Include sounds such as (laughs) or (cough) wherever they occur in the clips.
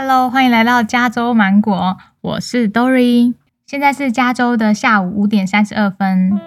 Hello，欢迎来到加州芒果，我是 Dory，现在是加州的下午五点三十二分。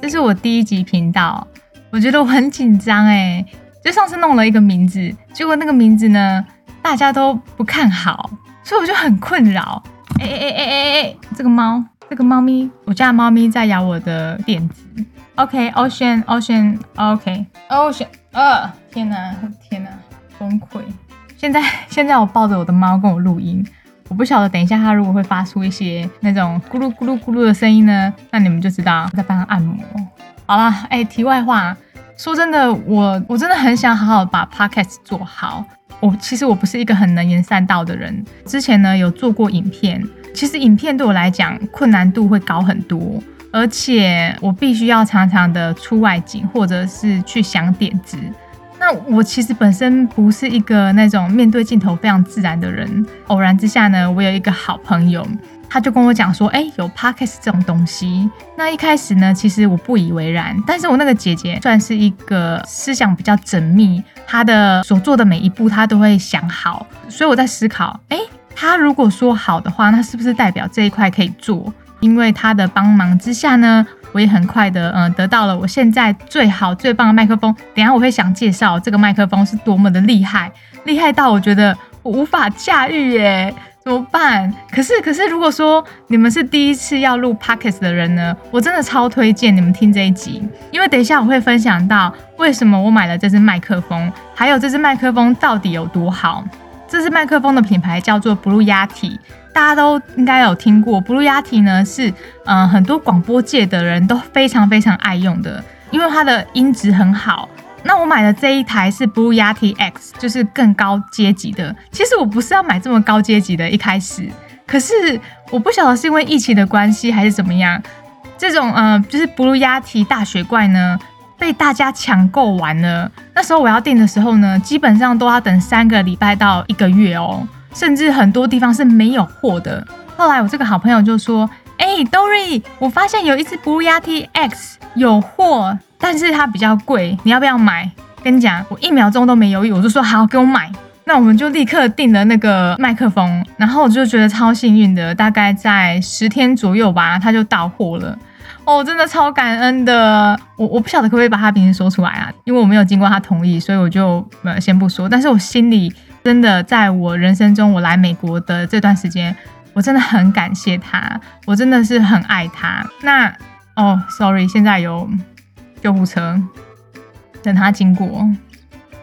这是我第一集频道，我觉得我很紧张哎，就上次弄了一个名字，结果那个名字呢，大家都不看好，所以我就很困扰。哎哎哎哎哎哎，这个猫，这个猫咪，我家的猫咪在咬我的垫子。OK，Ocean，Ocean，OK，Ocean，呃，天哪，天哪，崩溃！现在 (laughs) 现在我抱着我的猫跟我录音，我不晓得等一下它如果会发出一些那种咕噜咕噜咕噜的声音呢，那你们就知道在帮它按摩。好了，哎，题外话，说真的，我我真的很想好好把 Podcast 做好。我其实我不是一个很能言善道的人，之前呢有做过影片，其实影片对我来讲困难度会高很多。而且我必须要常常的出外景，或者是去想点子。那我其实本身不是一个那种面对镜头非常自然的人。偶然之下呢，我有一个好朋友，他就跟我讲说：“哎，有 podcast 这种东西。”那一开始呢，其实我不以为然。但是我那个姐姐算是一个思想比较缜密，她的所做的每一步她都会想好。所以我在思考：哎，她如果说好的话，那是不是代表这一块可以做？因为他的帮忙之下呢，我也很快的嗯得到了我现在最好最棒的麦克风。等下我会想介绍这个麦克风是多么的厉害，厉害到我觉得我无法驾驭耶，怎么办？可是可是如果说你们是第一次要录 podcast 的人呢，我真的超推荐你们听这一集，因为等一下我会分享到为什么我买了这支麦克风，还有这支麦克风到底有多好。这支麦克风的品牌叫做 Blue Yeti。大家都应该有听过，Blue Yeti 呢是嗯很多广播界的人都非常非常爱用的，因为它的音质很好。那我买的这一台是 Blue Yeti X，就是更高阶级的。其实我不是要买这么高阶级的，一开始，可是我不晓得是因为疫情的关系还是怎么样，这种嗯就是 Blue Yeti 大雪怪呢被大家抢购完了。那时候我要订的时候呢，基本上都要等三个礼拜到一个月哦。甚至很多地方是没有货的。后来我这个好朋友就说：“哎，Dory，我发现有一只 Blue Yeti X 有货，但是它比较贵，你要不要买？”跟你讲，我一秒钟都没犹豫，我就说：“好，给我买。”那我们就立刻订了那个麦克风，然后我就觉得超幸运的，大概在十天左右吧，它就到货了。哦，真的超感恩的。我我不晓得可不可以把它名字说出来啊，因为我没有经过他同意，所以我就呃先不说。但是我心里。真的，在我人生中，我来美国的这段时间，我真的很感谢他，我真的是很爱他。那哦，sorry，现在有救护车，等他经过。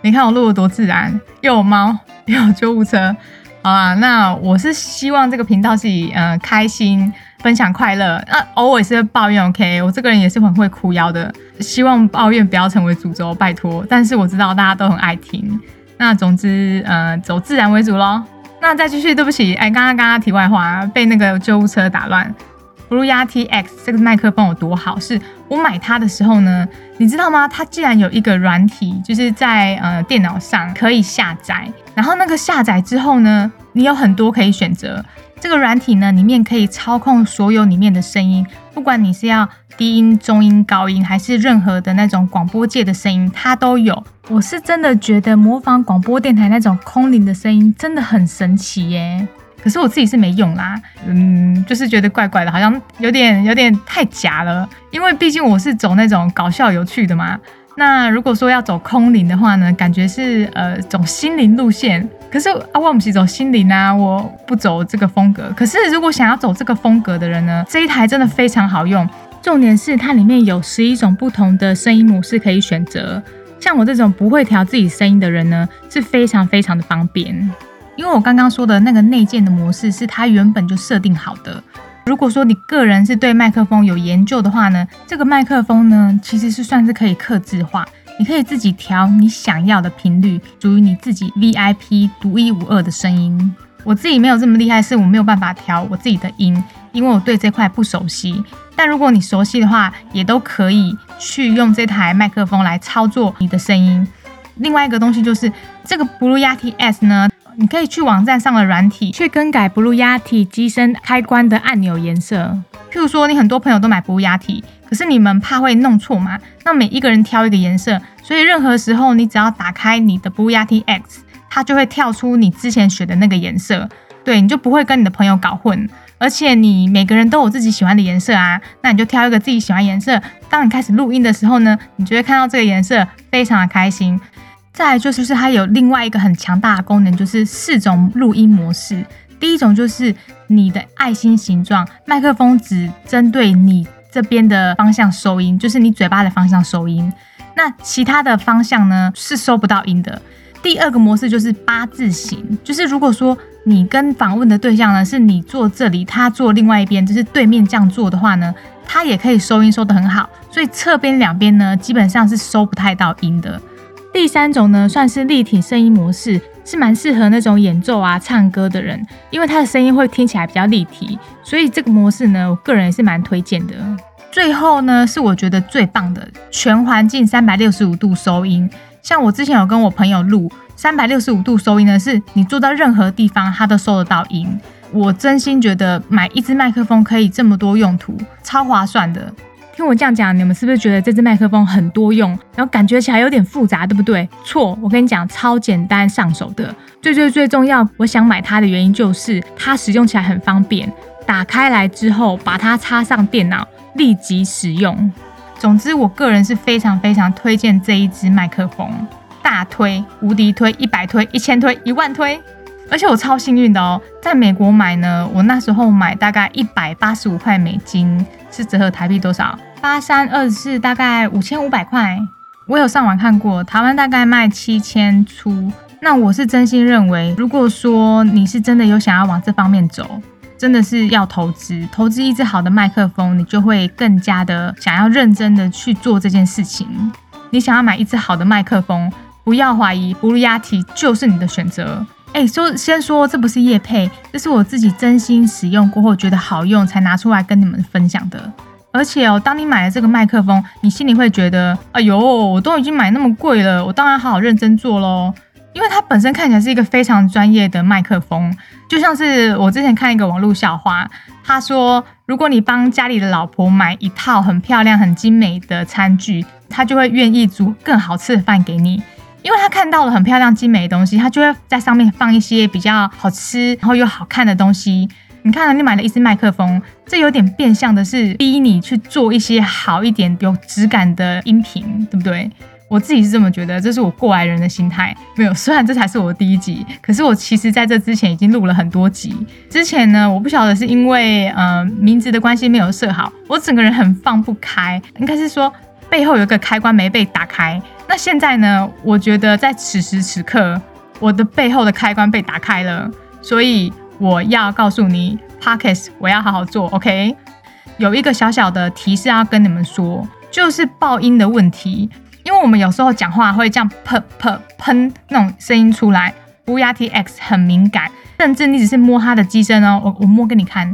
你看我录的多自然，又有猫，(laughs) 又有救护车。好啊，那我是希望这个频道是以呃开心、分享快乐，那偶尔是抱怨。OK，我这个人也是很会哭腰的，希望抱怨不要成为诅咒，拜托。但是我知道大家都很爱听。那总之，呃，走自然为主喽。那再继续，对不起，哎，刚刚刚刚题外话被那个救护车打乱。Blue Yeti X 这个麦克风有多好？是我买它的时候呢，你知道吗？它竟然有一个软体，就是在呃电脑上可以下载。然后那个下载之后呢，你有很多可以选择。这个软体呢，里面可以操控所有里面的声音，不管你是要低音、中音、高音，还是任何的那种广播界的声音，它都有。我是真的觉得模仿广播电台那种空灵的声音真的很神奇耶。可是我自己是没用啦，嗯，就是觉得怪怪的，好像有点有点太假了。因为毕竟我是走那种搞笑有趣的嘛。那如果说要走空灵的话呢，感觉是呃走心灵路线。可是啊，我不是走心灵啊，我不走这个风格。可是如果想要走这个风格的人呢，这一台真的非常好用。重点是它里面有十一种不同的声音模式可以选择。像我这种不会调自己声音的人呢，是非常非常的方便。因为我刚刚说的那个内建的模式是它原本就设定好的。如果说你个人是对麦克风有研究的话呢，这个麦克风呢其实是算是可以克制化，你可以自己调你想要的频率，属于你自己 VIP 独一无二的声音。我自己没有这么厉害，是我没有办法调我自己的音，因为我对这块不熟悉。但如果你熟悉的话，也都可以去用这台麦克风来操作你的声音。另外一个东西就是这个 Blue Yeti S 呢，你可以去网站上的软体去更改 Blue Yeti 机身开关的按钮颜色。譬如说，你很多朋友都买 Blue Yeti，可是你们怕会弄错嘛？那每一个人挑一个颜色，所以任何时候你只要打开你的 Blue Yeti X，它就会跳出你之前选的那个颜色，对，你就不会跟你的朋友搞混。而且你每个人都有自己喜欢的颜色啊，那你就挑一个自己喜欢颜色。当你开始录音的时候呢，你就会看到这个颜色，非常的开心。再就是，它有另外一个很强大的功能，就是四种录音模式。第一种就是你的爱心形状，麦克风只针对你这边的方向收音，就是你嘴巴的方向收音。那其他的方向呢是收不到音的。第二个模式就是八字形，就是如果说。你跟访问的对象呢，是你坐这里，他坐另外一边，就是对面这样坐的话呢，他也可以收音收得很好。所以侧边两边呢，基本上是收不太到音的。第三种呢，算是立体声音模式，是蛮适合那种演奏啊、唱歌的人，因为他的声音会听起来比较立体，所以这个模式呢，我个人也是蛮推荐的。最后呢，是我觉得最棒的全环境三百六十五度收音，像我之前有跟我朋友录。三百六十五度收音呢，是你坐到任何地方，它都收得到音。我真心觉得买一支麦克风可以这么多用途，超划算的。听我这样讲，你们是不是觉得这支麦克风很多用，然后感觉起来有点复杂，对不对？错，我跟你讲，超简单上手的。最最最重要，我想买它的原因就是它使用起来很方便，打开来之后把它插上电脑，立即使用。总之，我个人是非常非常推荐这一支麦克风。大推，无敌推，一百推，一千推，一万推，而且我超幸运的哦，在美国买呢，我那时候买大概一百八十五块美金，是折合台币多少？八三二四，大概五千五百块。我有上网看过，台湾大概卖七千出。那我是真心认为，如果说你是真的有想要往这方面走，真的是要投资，投资一支好的麦克风，你就会更加的想要认真的去做这件事情。你想要买一支好的麦克风。不要怀疑，布鲁亚提就是你的选择。哎，说先说，这不是叶配，这是我自己真心使用过后觉得好用才拿出来跟你们分享的。而且哦，当你买了这个麦克风，你心里会觉得，哎呦，我都已经买那么贵了，我当然好好认真做喽。因为它本身看起来是一个非常专业的麦克风，就像是我之前看一个网络笑话，他说，如果你帮家里的老婆买一套很漂亮、很精美的餐具，他就会愿意煮更好吃的饭给你。因为他看到了很漂亮精美的东西，他就会在上面放一些比较好吃然后又好看的东西。你看，你买了一支麦克风，这有点变相的是逼你去做一些好一点、有质感的音频，对不对？我自己是这么觉得，这是我过来人的心态。没有，(laughs) 虽然这才是我的第一集，可是我其实在这之前已经录了很多集。之前呢，我不晓得是因为呃名字的关系没有设好，我整个人很放不开，应该是说背后有一个开关没被打开。那现在呢？我觉得在此时此刻，我的背后的开关被打开了，所以我要告诉你，Pockets，我要好好做，OK？有一个小小的提示要跟你们说，就是爆音的问题，因为我们有时候讲话会这样喷喷喷那种声音出来，乌鸦 T X 很敏感，甚至你只是摸它的机身哦，我我摸给你看，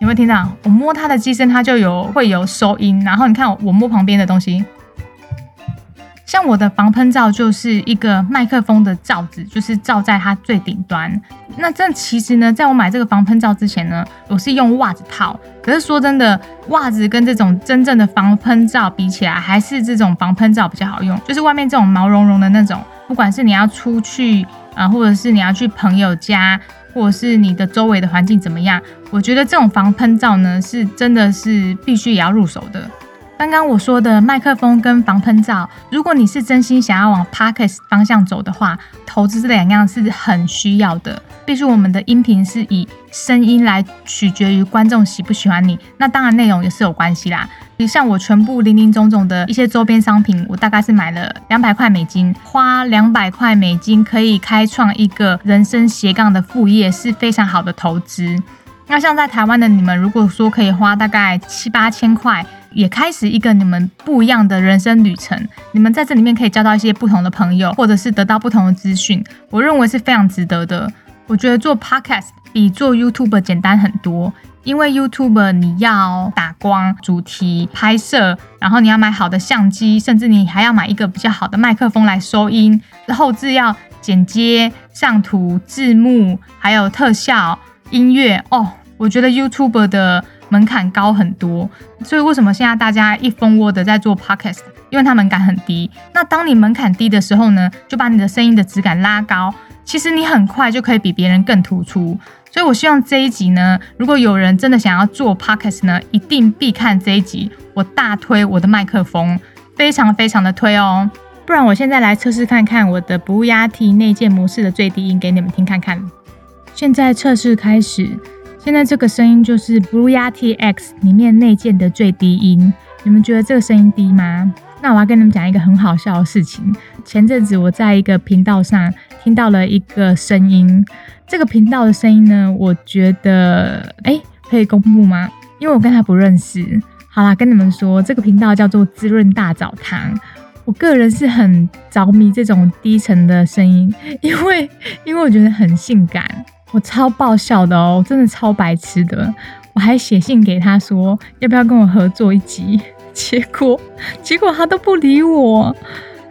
有没有听到？我摸它的机身，它就有会有收音，然后你看我摸旁边的东西。像我的防喷罩就是一个麦克风的罩子，就是罩在它最顶端。那这其实呢，在我买这个防喷罩之前呢，我是用袜子套。可是说真的，袜子跟这种真正的防喷罩比起来，还是这种防喷罩比较好用。就是外面这种毛茸茸的那种，不管是你要出去啊，或者是你要去朋友家，或者是你的周围的环境怎么样，我觉得这种防喷罩呢，是真的是必须也要入手的。刚刚我说的麦克风跟防喷罩，如果你是真心想要往 Podcast 方向走的话，投资这两样是很需要的。毕竟我们的音频是以声音来取决于观众喜不喜欢你，那当然内容也是有关系啦。你像我全部零零总总的一些周边商品，我大概是买了两百块美金，花两百块美金可以开创一个人生斜杠的副业，是非常好的投资。那像在台湾的你们，如果说可以花大概七八千块。也开始一个你们不一样的人生旅程，你们在这里面可以交到一些不同的朋友，或者是得到不同的资讯，我认为是非常值得的。我觉得做 podcast 比做 YouTube 简单很多，因为 YouTube 你要打光、主题、拍摄，然后你要买好的相机，甚至你还要买一个比较好的麦克风来收音，后置要剪接、上图、字幕，还有特效、音乐哦。我觉得 YouTube 的门槛高很多，所以为什么现在大家一蜂窝的在做 Podcast？因为它门槛很低。那当你门槛低的时候呢，就把你的声音的质感拉高，其实你很快就可以比别人更突出。所以我希望这一集呢，如果有人真的想要做 Podcast 呢，一定必看这一集。我大推我的麦克风，非常非常的推哦。不然我现在来测试看看我的不压体内建模式的最低音给你们听看看。现在测试开始。现在这个声音就是 Blue Yeti X 里面内建的最低音，你们觉得这个声音低吗？那我要跟你们讲一个很好笑的事情。前阵子我在一个频道上听到了一个声音，这个频道的声音呢，我觉得哎，可以公布吗？因为我跟他不认识。好啦，跟你们说，这个频道叫做滋润大澡堂。我个人是很着迷这种低沉的声音，因为因为我觉得很性感。我超爆笑的哦，真的超白痴的。我还写信给他说要不要跟我合作一集，(laughs) 结果结果他都不理我。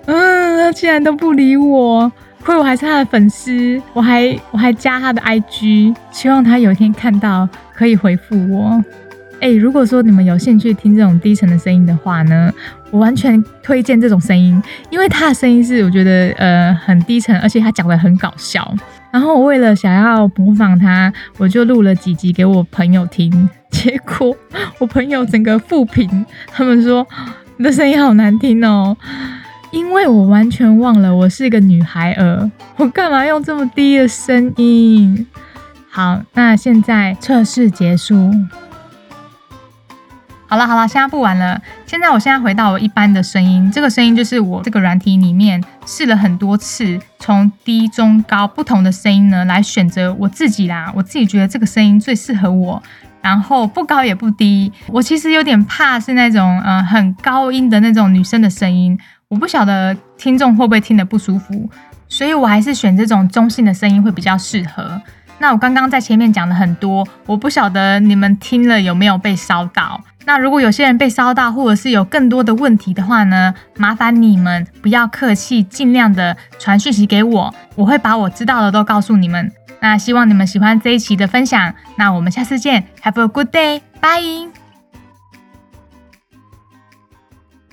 嗯，他竟然都不理我，亏我还是他的粉丝，我还我还加他的 IG，希望他有一天看到可以回复我。哎，如果说你们有兴趣听这种低沉的声音的话呢，我完全推荐这种声音，因为他的声音是我觉得呃很低沉，而且他讲的很搞笑。然后我为了想要模仿他，我就录了几集给我朋友听，结果我朋友整个负评，他们说你的声音好难听哦，因为我完全忘了我是一个女孩儿，我干嘛用这么低的声音？好，那现在测试结束。好了好了，现在不玩了。现在我现在回到我一般的声音，这个声音就是我这个软体里面试了很多次，从低、中、高不同的声音呢来选择我自己啦。我自己觉得这个声音最适合我，然后不高也不低。我其实有点怕是那种嗯很高音的那种女生的声音，我不晓得听众会不会听得不舒服，所以我还是选这种中性的声音会比较适合。那我刚刚在前面讲了很多，我不晓得你们听了有没有被烧到。那如果有些人被烧到，或者是有更多的问题的话呢，麻烦你们不要客气，尽量的传讯息给我，我会把我知道的都告诉你们。那希望你们喜欢这一期的分享，那我们下次见，Have a good day，bye。